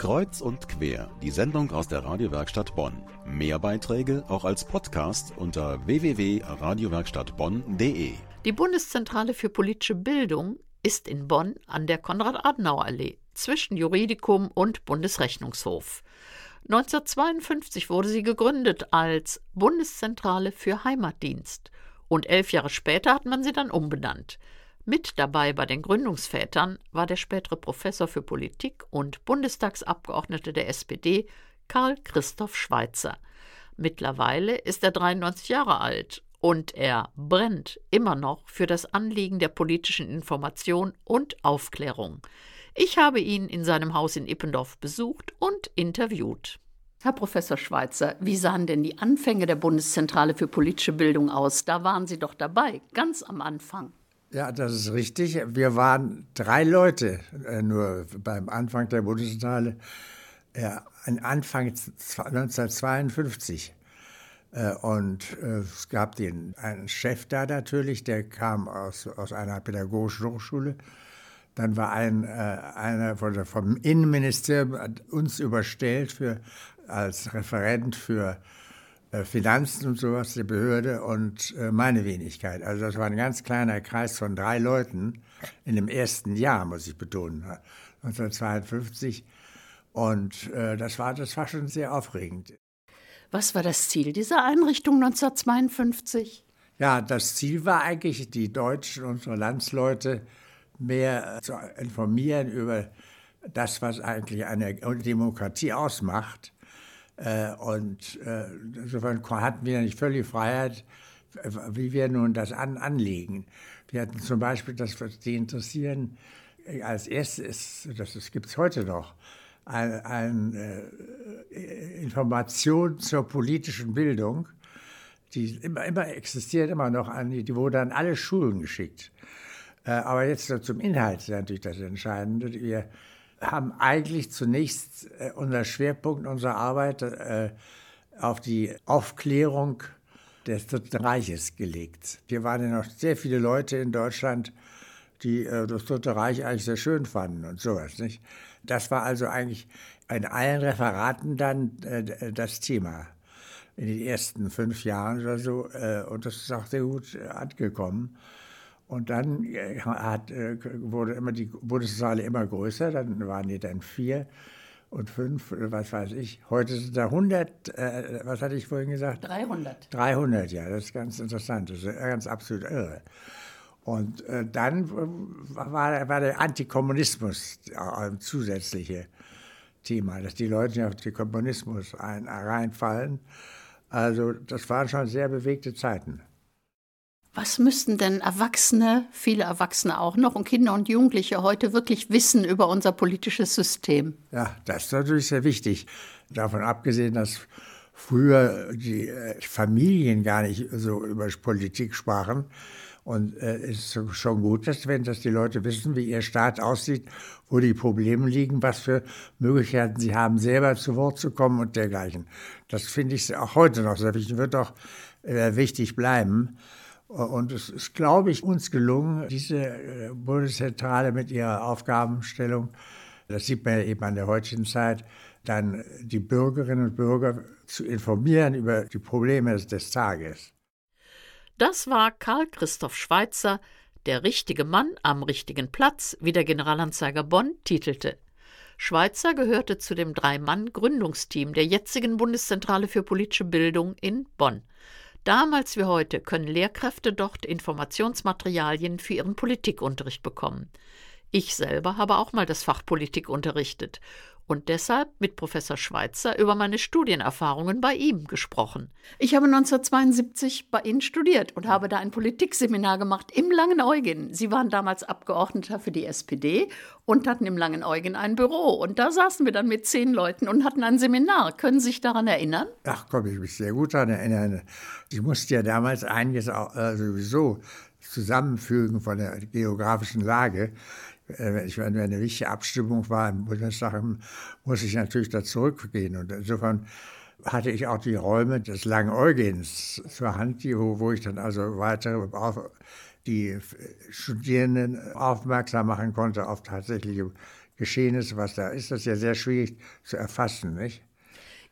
Kreuz und quer, die Sendung aus der Radiowerkstatt Bonn. Mehr Beiträge auch als Podcast unter www.radiowerkstattbonn.de. Die Bundeszentrale für politische Bildung ist in Bonn an der Konrad-Adenauer-Allee zwischen Juridikum und Bundesrechnungshof. 1952 wurde sie gegründet als Bundeszentrale für Heimatdienst und elf Jahre später hat man sie dann umbenannt. Mit dabei bei den Gründungsvätern war der spätere Professor für Politik und Bundestagsabgeordnete der SPD Karl Christoph Schweitzer. Mittlerweile ist er 93 Jahre alt und er brennt immer noch für das Anliegen der politischen Information und Aufklärung. Ich habe ihn in seinem Haus in Ippendorf besucht und interviewt. Herr Professor Schweitzer, wie sahen denn die Anfänge der Bundeszentrale für politische Bildung aus? Da waren Sie doch dabei, ganz am Anfang. Ja, das ist richtig. Wir waren drei Leute äh, nur beim Anfang der Bundeszentrale. Ja, Anfang 1952. Äh, und äh, es gab den, einen Chef da natürlich, der kam aus, aus einer pädagogischen Hochschule. Dann war ein, äh, einer von vom Innenministerium uns überstellt für, als Referent für äh, Finanzen und sowas der Behörde und äh, meine Wenigkeit. Also das war ein ganz kleiner Kreis von drei Leuten in dem ersten Jahr, muss ich betonen, 1952. Und äh, das, war, das war schon sehr aufregend. Was war das Ziel dieser Einrichtung 1952? Ja, das Ziel war eigentlich, die Deutschen, unsere Landsleute, mehr zu informieren über das, was eigentlich eine Demokratie ausmacht äh, und äh, insofern hatten wir nicht völlig Freiheit, wie wir nun das an, anlegen. Wir hatten zum Beispiel, das, was die interessieren, äh, als erstes, das gibt es heute noch, eine ein, äh, Information zur politischen Bildung, die immer, immer existiert, immer noch an, die wurde an alle Schulen geschickt. Äh, aber jetzt zum Inhalt ist natürlich das Entscheidende. Wir haben eigentlich zunächst äh, unser Schwerpunkt unserer Arbeit äh, auf die Aufklärung des Dritten Reiches gelegt. Wir waren ja noch sehr viele Leute in Deutschland, die äh, das Dritte Reich eigentlich sehr schön fanden und sowas. Nicht? Das war also eigentlich in allen Referaten dann äh, das Thema in den ersten fünf Jahren oder so. Äh, und das ist auch sehr gut äh, angekommen. Und dann äh, hat, äh, wurde immer die Bundessaale immer größer, dann waren die dann vier und fünf, was weiß ich. Heute sind da 100, äh, was hatte ich vorhin gesagt? 300. 300, ja, das ist ganz interessant, das ist ganz absolut irre. Und äh, dann war, war, der Antikommunismus ein zusätzliche Thema, dass die Leute auf den Kommunismus ein, reinfallen. Also das waren schon sehr bewegte Zeiten. Was müssten denn Erwachsene, viele Erwachsene auch noch und Kinder und Jugendliche heute wirklich wissen über unser politisches System? Ja, das ist natürlich sehr wichtig. Davon abgesehen, dass früher die äh, Familien gar nicht so über Politik sprachen. Und es äh, ist schon gut, dass, wenn das die Leute wissen, wie ihr Staat aussieht, wo die Probleme liegen, was für Möglichkeiten sie haben, selber zu Wort zu kommen und dergleichen. Das finde ich auch heute noch sehr wichtig, wird auch äh, wichtig bleiben. Und es ist, glaube ich, uns gelungen, diese äh, Bundeszentrale mit ihrer Aufgabenstellung, das sieht man ja eben an der heutigen Zeit, dann die Bürgerinnen und Bürger zu informieren über die Probleme des Tages. Das war Karl Christoph Schweitzer, der richtige Mann am richtigen Platz, wie der Generalanzeiger Bonn titelte. Schweitzer gehörte zu dem Drei-Mann-Gründungsteam der jetzigen Bundeszentrale für politische Bildung in Bonn. Damals wie heute können Lehrkräfte dort Informationsmaterialien für ihren Politikunterricht bekommen. Ich selber habe auch mal das Fach Politik unterrichtet und deshalb mit Professor Schweitzer über meine Studienerfahrungen bei ihm gesprochen. Ich habe 1972 bei Ihnen studiert und habe da ein Politikseminar gemacht im Langen Eugen. Sie waren damals Abgeordneter für die SPD und hatten im Langen Eugen ein Büro. Und da saßen wir dann mit zehn Leuten und hatten ein Seminar. Können Sie sich daran erinnern? Ach komm, ich mich sehr gut daran erinnern. Ich musste ja damals einiges auch, äh, sowieso zusammenfügen von der geografischen Lage. Äh, ich meine, wenn eine wichtige Abstimmung war im Bundestag, muss ich natürlich da zurückgehen. Und insofern hatte ich auch die Räume des Langen Eugens zur Hand, wo, ich dann also weitere auf die Studierenden aufmerksam machen konnte auf tatsächliche geschehen ist, was da ist, das ist ja sehr schwierig zu erfassen, nicht?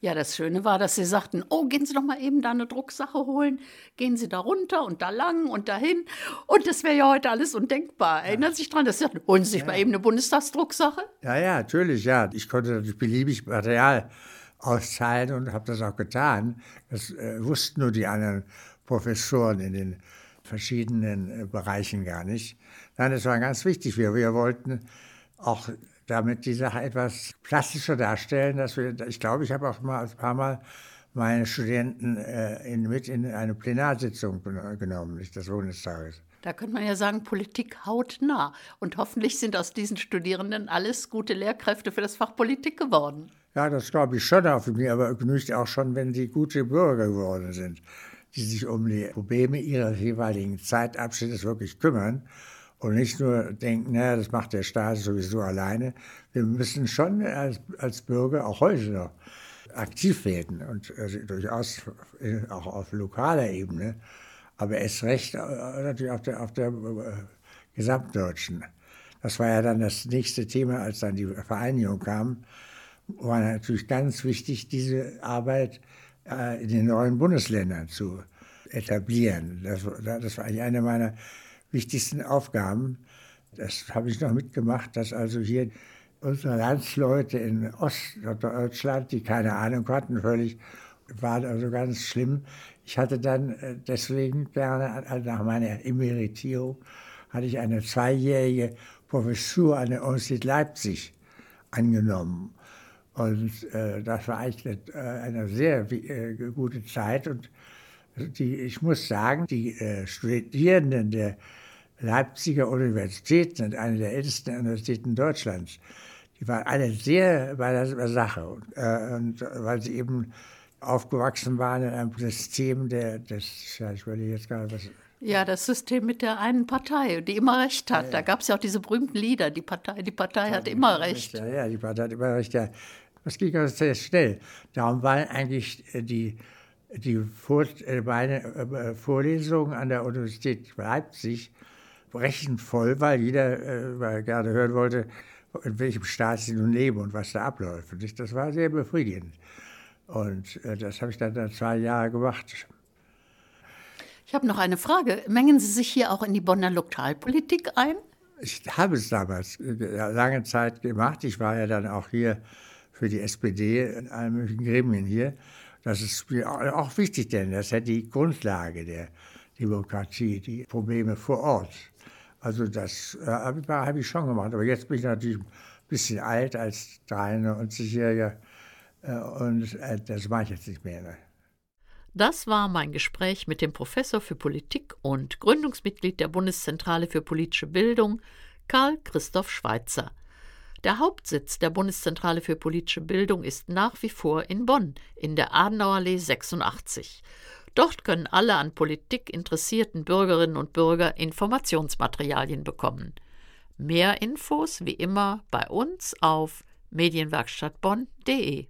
Ja, das Schöne war, dass sie sagten, oh, gehen Sie doch mal eben da eine Drucksache holen, gehen Sie da runter und da lang und dahin. Und das wäre ja heute alles undenkbar. Erinnern Sie sich dran, dass Sie sagten, holen Sie sich ja. mal eben eine Bundestagsdrucksache? Ja, ja, natürlich, ja. Ich konnte natürlich beliebig Material auszahlen und habe das auch getan. Das äh, wussten nur die anderen Professoren in den verschiedenen äh, Bereichen gar nicht. Nein, das war ganz wichtig. Wir, wir wollten auch damit die Sache etwas plastischer darstellen. Dass wir, ich glaube, ich habe auch mal ein paar Mal meine Studenten äh, in, mit in eine Plenarsitzung genommen, nicht des Bundestages. Da könnte man ja sagen, Politik hautnah. Und hoffentlich sind aus diesen Studierenden alles gute Lehrkräfte für das Fach Politik geworden. Ja, das glaube ich schon auf mir, aber genügt auch schon, wenn sie gute Bürger geworden sind, die sich um die Probleme ihres jeweiligen Zeitabschnittes wirklich kümmern und nicht nur denken, naja, das macht der Staat sowieso alleine. Wir müssen schon als, als Bürger auch heute noch aktiv werden und also durchaus auch auf lokaler Ebene, aber erst recht äh, natürlich auf der, auf der äh, gesamtdeutschen. Das war ja dann das nächste Thema, als dann die Vereinigung kam, war natürlich ganz wichtig, diese Arbeit äh, in den neuen Bundesländern zu etablieren. Das, das war eigentlich eine meiner wichtigsten Aufgaben. Das habe ich noch mitgemacht, dass also hier unsere Landsleute in Ostdeutschland, die keine Ahnung hatten, völlig, war also ganz schlimm. Ich hatte dann äh, deswegen gerne, also nach meiner Emeritierung, hatte ich eine zweijährige Professur an der Universität Leipzig angenommen. Und äh, das war eigentlich eine, äh, eine sehr äh, gute Zeit. Und die, ich muss sagen, die äh, Studierenden der Leipziger Universität sind eine der ältesten Universitäten Deutschlands. Die waren alle sehr bei der Sache, äh, und, weil sie eben aufgewachsen waren in einem System der, des, ja, ich überlege jetzt gerade, was. Ja, das System mit der einen Partei, die immer recht hat. Ja, ja. Da gab es ja auch diese berühmten Lieder, die Partei, die Partei hat immer recht. Ja, ja, die Partei hat immer recht. Ja. Das ging also sehr schnell. Darum waren eigentlich äh, die, die Vor äh, meine Vorlesungen an der Universität Leipzig brechend voll, weil jeder äh, gerne hören wollte, in welchem Staat sie nun leben und was da abläuft. Und das war sehr befriedigend. Und äh, das habe ich dann, dann zwei Jahre gemacht. Ich habe noch eine Frage. Mengen Sie sich hier auch in die Bonner Lokalpolitik ein? Ich habe es damals äh, lange Zeit gemacht. Ich war ja dann auch hier für die SPD in allen möglichen Gremien hier. Das ist mir auch wichtig, denn das ist ja die Grundlage der Demokratie, die Probleme vor Ort. Also das äh, habe ich schon gemacht. Aber jetzt bin ich natürlich ein bisschen alt als 93-Jähriger äh, und äh, das mache ich jetzt nicht mehr. Ne? Das war mein Gespräch mit dem Professor für Politik und Gründungsmitglied der Bundeszentrale für politische Bildung, Karl Christoph Schweitzer. Der Hauptsitz der Bundeszentrale für politische Bildung ist nach wie vor in Bonn, in der Adenauerallee 86. Dort können alle an Politik interessierten Bürgerinnen und Bürger Informationsmaterialien bekommen. Mehr Infos wie immer bei uns auf medienwerkstattbonn.de.